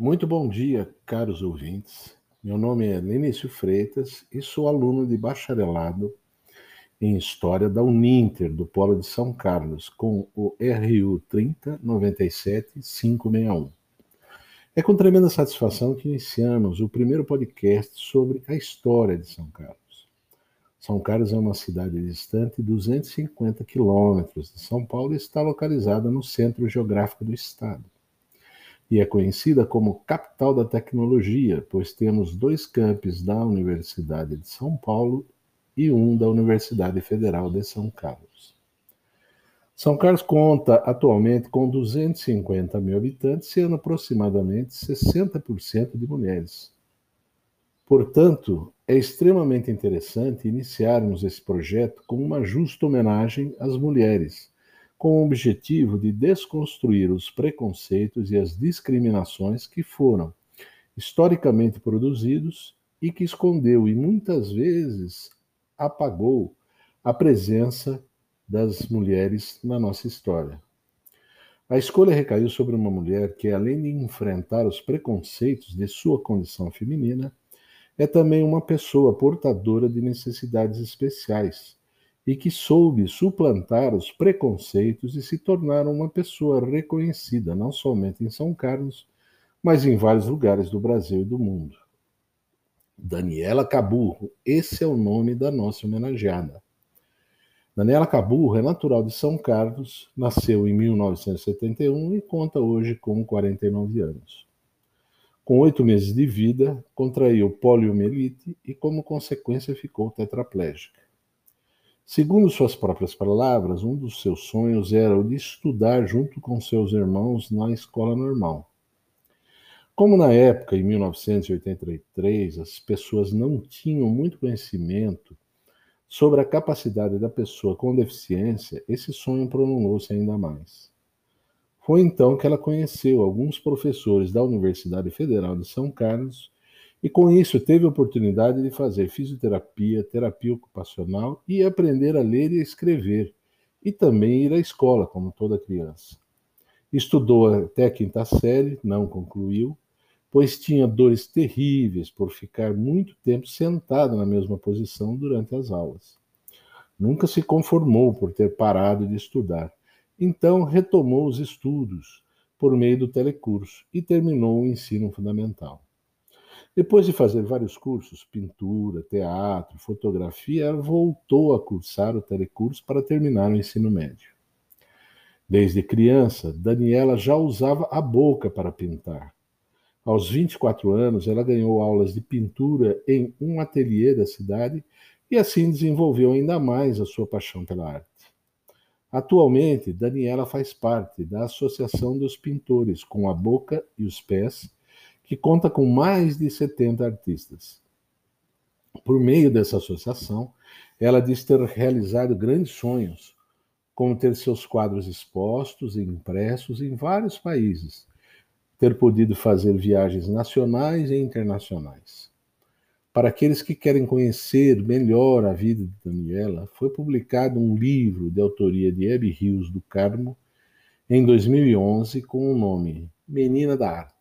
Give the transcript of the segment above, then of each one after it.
Muito bom dia, caros ouvintes. Meu nome é Lenício Freitas e sou aluno de bacharelado em História da Uninter, do Polo de São Carlos, com o RU 3097561. É com tremenda satisfação que iniciamos o primeiro podcast sobre a história de São Carlos. São Carlos é uma cidade distante 250 quilômetros de São Paulo e está localizada no centro geográfico do estado. E é conhecida como capital da tecnologia, pois temos dois campos da Universidade de São Paulo e um da Universidade Federal de São Carlos. São Carlos conta atualmente com 250 mil habitantes, sendo aproximadamente 60% de mulheres. Portanto, é extremamente interessante iniciarmos esse projeto com uma justa homenagem às mulheres, com o objetivo de desconstruir os preconceitos e as discriminações que foram historicamente produzidos e que escondeu e muitas vezes apagou a presença das mulheres na nossa história. A escolha recaiu sobre uma mulher que, além de enfrentar os preconceitos de sua condição feminina, é também uma pessoa portadora de necessidades especiais e que soube suplantar os preconceitos e se tornar uma pessoa reconhecida não somente em São Carlos, mas em vários lugares do Brasil e do mundo. Daniela Caburro, esse é o nome da nossa homenageada. Daniela Caburro é natural de São Carlos, nasceu em 1971 e conta hoje com 49 anos. Com oito meses de vida, contraiu poliomielite e, como consequência, ficou tetraplégica. Segundo suas próprias palavras, um dos seus sonhos era o de estudar junto com seus irmãos na escola normal. Como na época, em 1983, as pessoas não tinham muito conhecimento sobre a capacidade da pessoa com deficiência, esse sonho prolongou-se ainda mais. Foi então que ela conheceu alguns professores da Universidade Federal de São Carlos e, com isso, teve a oportunidade de fazer fisioterapia, terapia ocupacional e aprender a ler e escrever, e também ir à escola, como toda criança. Estudou até a quinta série, não concluiu, pois tinha dores terríveis por ficar muito tempo sentado na mesma posição durante as aulas. Nunca se conformou por ter parado de estudar então retomou os estudos por meio do telecurso e terminou o ensino fundamental. Depois de fazer vários cursos, pintura, teatro, fotografia, ela voltou a cursar o telecurso para terminar o ensino médio. Desde criança, Daniela já usava a boca para pintar. Aos 24 anos, ela ganhou aulas de pintura em um ateliê da cidade e assim desenvolveu ainda mais a sua paixão pela arte. Atualmente, Daniela faz parte da Associação dos Pintores com a Boca e os Pés, que conta com mais de 70 artistas. Por meio dessa associação, ela diz ter realizado grandes sonhos, como ter seus quadros expostos e impressos em vários países, ter podido fazer viagens nacionais e internacionais. Para aqueles que querem conhecer melhor a vida de Daniela, foi publicado um livro de autoria de Hebe Rios do Carmo em 2011 com o nome Menina da Arte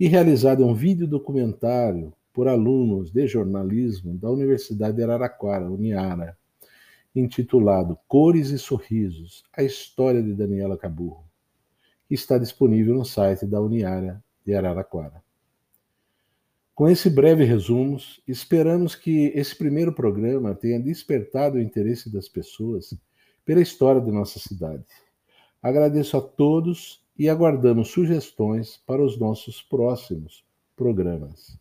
e realizado um vídeo documentário por alunos de jornalismo da Universidade de Araraquara, Uniara, intitulado Cores e Sorrisos: A História de Daniela Caburro, que está disponível no site da Uniara de Araraquara. Com esse breve resumo, esperamos que esse primeiro programa tenha despertado o interesse das pessoas pela história de nossa cidade. Agradeço a todos e aguardamos sugestões para os nossos próximos programas.